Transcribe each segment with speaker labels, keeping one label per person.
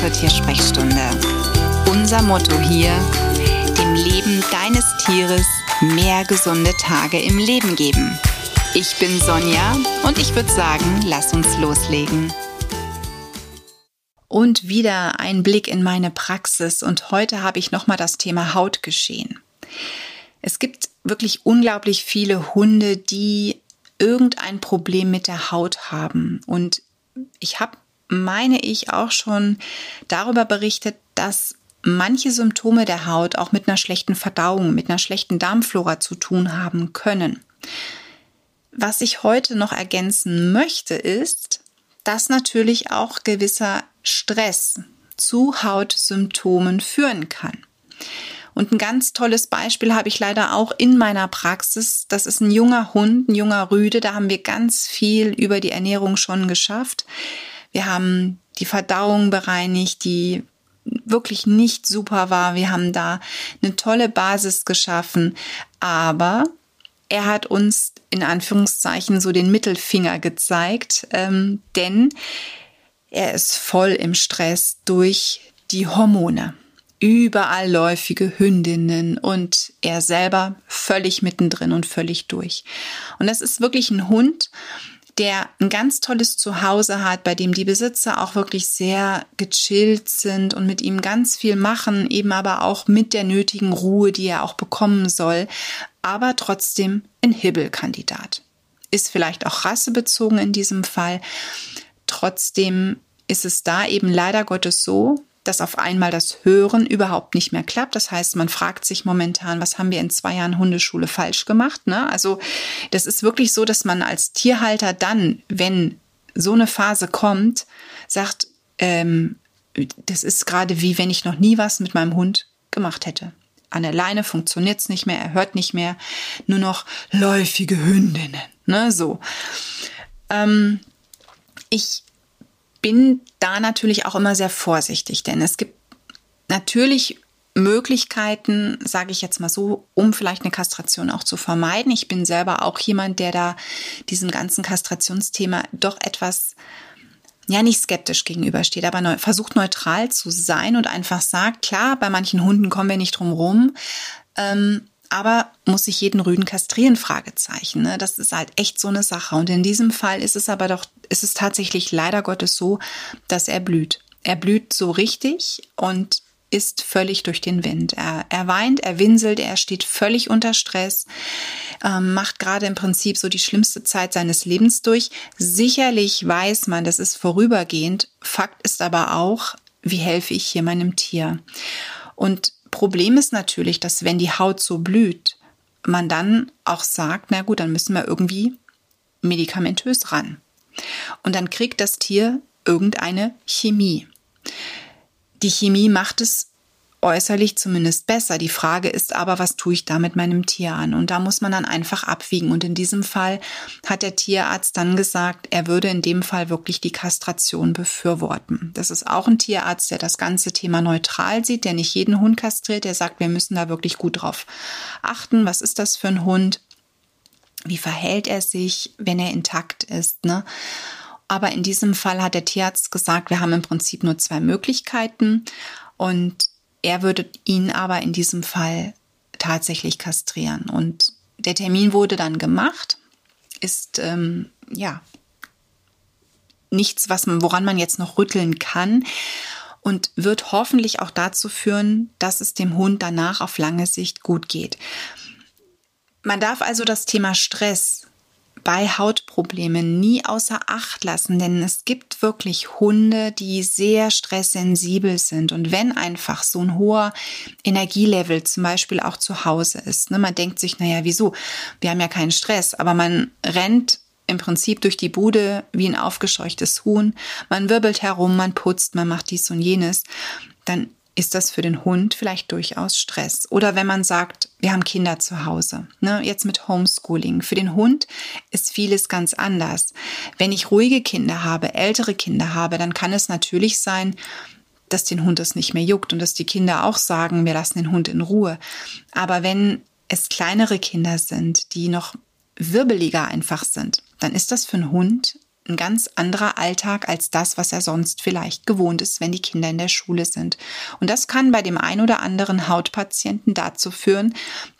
Speaker 1: zur Tiersprechstunde. Unser Motto hier, dem Leben deines Tieres mehr gesunde Tage im Leben geben. Ich bin Sonja und ich würde sagen, lass uns loslegen. Und wieder ein Blick in meine Praxis und heute habe ich nochmal das Thema Hautgeschehen. Es gibt wirklich unglaublich viele Hunde, die irgendein Problem mit der Haut haben und ich habe meine ich, auch schon darüber berichtet, dass manche Symptome der Haut auch mit einer schlechten Verdauung, mit einer schlechten Darmflora zu tun haben können. Was ich heute noch ergänzen möchte, ist, dass natürlich auch gewisser Stress zu Hautsymptomen führen kann. Und ein ganz tolles Beispiel habe ich leider auch in meiner Praxis. Das ist ein junger Hund, ein junger Rüde. Da haben wir ganz viel über die Ernährung schon geschafft. Wir haben die Verdauung bereinigt, die wirklich nicht super war. Wir haben da eine tolle Basis geschaffen, aber er hat uns in Anführungszeichen so den Mittelfinger gezeigt, ähm, denn er ist voll im Stress durch die Hormone. Überall läufige Hündinnen und er selber völlig mittendrin und völlig durch. Und das ist wirklich ein Hund, der ein ganz tolles Zuhause hat, bei dem die Besitzer auch wirklich sehr gechillt sind und mit ihm ganz viel machen, eben aber auch mit der nötigen Ruhe, die er auch bekommen soll, aber trotzdem ein Hibbelkandidat. Ist vielleicht auch rassebezogen in diesem Fall. Trotzdem ist es da eben leider Gottes so, dass auf einmal das Hören überhaupt nicht mehr klappt. Das heißt, man fragt sich momentan, was haben wir in zwei Jahren Hundeschule falsch gemacht? Ne? Also das ist wirklich so, dass man als Tierhalter dann, wenn so eine Phase kommt, sagt, ähm, das ist gerade wie wenn ich noch nie was mit meinem Hund gemacht hätte. An der Leine funktioniert es nicht mehr, er hört nicht mehr, nur noch läufige Hündinnen. Ne, so. Ähm, ich bin da natürlich auch immer sehr vorsichtig, denn es gibt natürlich Möglichkeiten, sage ich jetzt mal so, um vielleicht eine Kastration auch zu vermeiden. Ich bin selber auch jemand, der da diesem ganzen Kastrationsthema doch etwas ja nicht skeptisch gegenübersteht, aber neu, versucht neutral zu sein und einfach sagt, klar, bei manchen Hunden kommen wir nicht drum rum. Ähm, aber muss ich jeden Rüden kastrieren? Fragezeichen. Ne? Das ist halt echt so eine Sache. Und in diesem Fall ist es aber doch, ist es tatsächlich leider Gottes so, dass er blüht. Er blüht so richtig und ist völlig durch den Wind. Er, er weint, er winselt, er steht völlig unter Stress, ähm, macht gerade im Prinzip so die schlimmste Zeit seines Lebens durch. Sicherlich weiß man, das ist vorübergehend. Fakt ist aber auch, wie helfe ich hier meinem Tier? Und Problem ist natürlich, dass wenn die Haut so blüht, man dann auch sagt, na gut, dann müssen wir irgendwie medikamentös ran. Und dann kriegt das Tier irgendeine Chemie. Die Chemie macht es äußerlich zumindest besser. Die Frage ist aber, was tue ich da mit meinem Tier an? Und da muss man dann einfach abwiegen. Und in diesem Fall hat der Tierarzt dann gesagt, er würde in dem Fall wirklich die Kastration befürworten. Das ist auch ein Tierarzt, der das ganze Thema neutral sieht, der nicht jeden Hund kastriert, der sagt, wir müssen da wirklich gut drauf achten. Was ist das für ein Hund? Wie verhält er sich, wenn er intakt ist? Ne? Aber in diesem Fall hat der Tierarzt gesagt, wir haben im Prinzip nur zwei Möglichkeiten. Und er würde ihn aber in diesem Fall tatsächlich kastrieren. Und der Termin wurde dann gemacht, ist ähm, ja nichts, was man, woran man jetzt noch rütteln kann und wird hoffentlich auch dazu führen, dass es dem Hund danach auf lange Sicht gut geht. Man darf also das Thema Stress bei Hautproblemen nie außer Acht lassen, denn es gibt wirklich Hunde, die sehr stresssensibel sind. Und wenn einfach so ein hoher Energielevel zum Beispiel auch zu Hause ist, ne, man denkt sich, naja, wieso? Wir haben ja keinen Stress, aber man rennt im Prinzip durch die Bude wie ein aufgescheuchtes Huhn. Man wirbelt herum, man putzt, man macht dies und jenes. Dann ist das für den Hund vielleicht durchaus Stress. Oder wenn man sagt, wir haben Kinder zu Hause, ne, jetzt mit Homeschooling. Für den Hund ist vieles ganz anders. Wenn ich ruhige Kinder habe, ältere Kinder habe, dann kann es natürlich sein, dass den Hund es nicht mehr juckt und dass die Kinder auch sagen, wir lassen den Hund in Ruhe. Aber wenn es kleinere Kinder sind, die noch wirbeliger einfach sind, dann ist das für einen Hund ein ganz anderer Alltag als das, was er sonst vielleicht gewohnt ist, wenn die Kinder in der Schule sind. Und das kann bei dem ein oder anderen Hautpatienten dazu führen,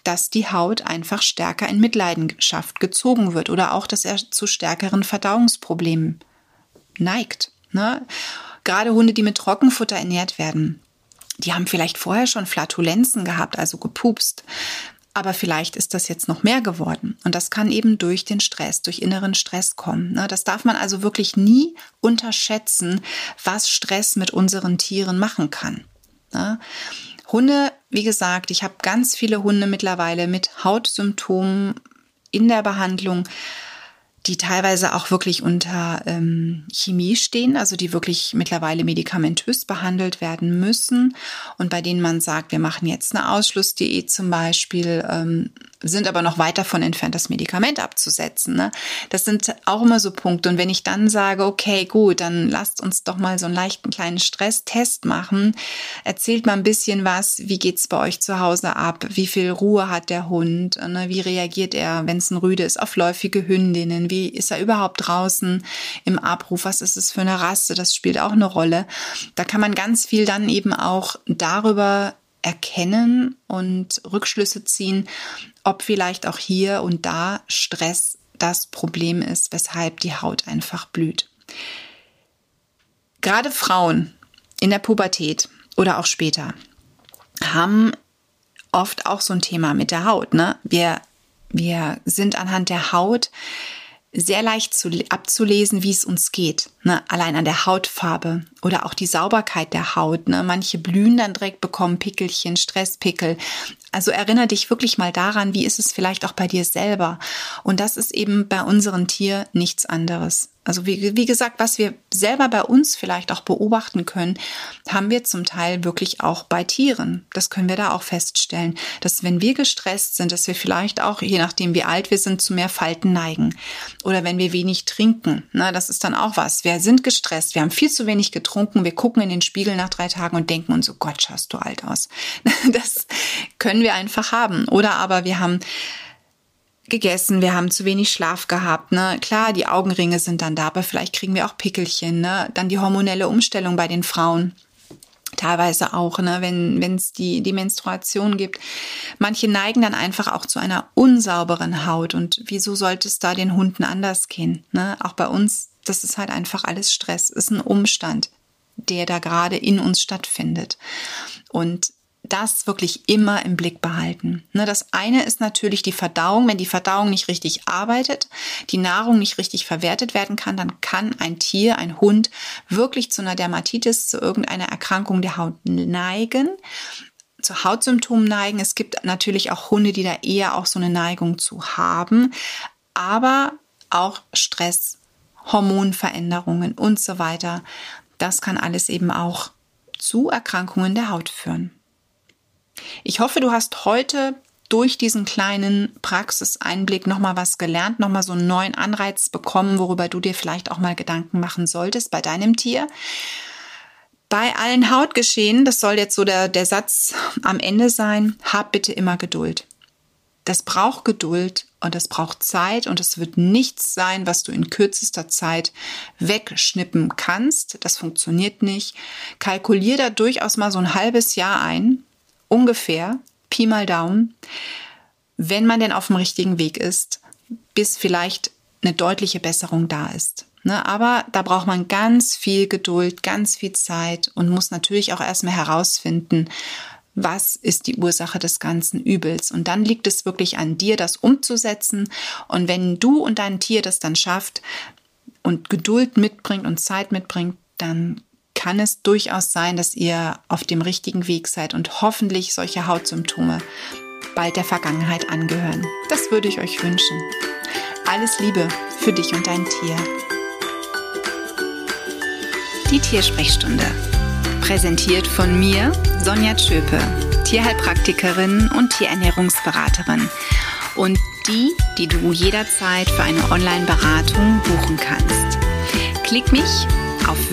Speaker 1: dass die Haut einfach stärker in Mitleidenschaft gezogen wird oder auch, dass er zu stärkeren Verdauungsproblemen neigt. Ne? Gerade Hunde, die mit Trockenfutter ernährt werden, die haben vielleicht vorher schon Flatulenzen gehabt, also gepupst. Aber vielleicht ist das jetzt noch mehr geworden. Und das kann eben durch den Stress, durch inneren Stress kommen. Ne? Das darf man also wirklich nie unterschätzen, was Stress mit unseren Tieren machen kann. Ne? Hunde, wie gesagt, ich habe ganz viele Hunde mittlerweile mit Hautsymptomen in der Behandlung die teilweise auch wirklich unter ähm, Chemie stehen, also die wirklich mittlerweile medikamentös behandelt werden müssen. Und bei denen man sagt, wir machen jetzt eine Ausschlussdiät zum Beispiel, ähm, sind aber noch weit davon entfernt, das Medikament abzusetzen. Ne? Das sind auch immer so Punkte. Und wenn ich dann sage, okay, gut, dann lasst uns doch mal so einen leichten kleinen Stresstest machen, erzählt mal ein bisschen was, wie geht's bei euch zu Hause ab, wie viel Ruhe hat der Hund, ne? wie reagiert er, wenn es ein Rüde ist, auf läufige Hündinnen, wie ist er überhaupt draußen im Abruf, was ist es für eine Rasse, das spielt auch eine Rolle. Da kann man ganz viel dann eben auch darüber erkennen und Rückschlüsse ziehen, ob vielleicht auch hier und da Stress das Problem ist, weshalb die Haut einfach blüht. Gerade Frauen in der Pubertät oder auch später haben oft auch so ein Thema mit der Haut. Ne? Wir, wir sind anhand der Haut sehr leicht zu, abzulesen, wie es uns geht. Ne? Allein an der Hautfarbe oder auch die Sauberkeit der Haut. Ne? Manche blühen dann direkt, bekommen Pickelchen, Stresspickel. Also erinnere dich wirklich mal daran, wie ist es vielleicht auch bei dir selber. Und das ist eben bei unserem Tier nichts anderes. Also wie, wie gesagt, was wir selber bei uns vielleicht auch beobachten können, haben wir zum Teil wirklich auch bei Tieren. Das können wir da auch feststellen, dass wenn wir gestresst sind, dass wir vielleicht auch, je nachdem wie alt wir sind, zu mehr Falten neigen. Oder wenn wir wenig trinken. Na, das ist dann auch was. Wir sind gestresst, wir haben viel zu wenig getrunken, wir gucken in den Spiegel nach drei Tagen und denken uns, oh Gott, schaust du alt aus. Das können wir einfach haben. Oder aber wir haben gegessen, wir haben zu wenig Schlaf gehabt, ne? Klar, die Augenringe sind dann da, aber vielleicht kriegen wir auch Pickelchen, ne? Dann die hormonelle Umstellung bei den Frauen. Teilweise auch, ne, wenn wenn es die die Menstruation gibt. Manche neigen dann einfach auch zu einer unsauberen Haut und wieso sollte es da den Hunden anders gehen, ne? Auch bei uns, das ist halt einfach alles Stress, ist ein Umstand, der da gerade in uns stattfindet. Und das wirklich immer im Blick behalten. Ne, das eine ist natürlich die Verdauung. Wenn die Verdauung nicht richtig arbeitet, die Nahrung nicht richtig verwertet werden kann, dann kann ein Tier, ein Hund wirklich zu einer Dermatitis, zu irgendeiner Erkrankung der Haut neigen zu Hautsymptomen neigen. Es gibt natürlich auch Hunde, die da eher auch so eine Neigung zu haben, aber auch Stress, Hormonveränderungen und so weiter. Das kann alles eben auch zu Erkrankungen der Haut führen. Ich hoffe, du hast heute durch diesen kleinen Praxiseinblick nochmal was gelernt, nochmal so einen neuen Anreiz bekommen, worüber du dir vielleicht auch mal Gedanken machen solltest bei deinem Tier. Bei allen Hautgeschehen, das soll jetzt so der, der Satz am Ende sein, hab bitte immer Geduld. Das braucht Geduld und das braucht Zeit und es wird nichts sein, was du in kürzester Zeit wegschnippen kannst. Das funktioniert nicht. Kalkulier da durchaus mal so ein halbes Jahr ein, ungefähr, Pi mal Daumen, wenn man denn auf dem richtigen Weg ist, bis vielleicht eine deutliche Besserung da ist. Ne, aber da braucht man ganz viel Geduld, ganz viel Zeit und muss natürlich auch erstmal herausfinden, was ist die Ursache des ganzen Übels. Und dann liegt es wirklich an dir, das umzusetzen. Und wenn du und dein Tier das dann schafft und Geduld mitbringt und Zeit mitbringt, dann kann es durchaus sein, dass ihr auf dem richtigen Weg seid und hoffentlich solche Hautsymptome bald der Vergangenheit angehören. Das würde ich euch wünschen. Alles Liebe für dich und dein Tier. Die Tiersprechstunde. Präsentiert von mir, Sonja Tschöpe, Tierheilpraktikerin und Tierernährungsberaterin. Und die, die du jederzeit für eine Online-Beratung buchen kannst. Klick mich auf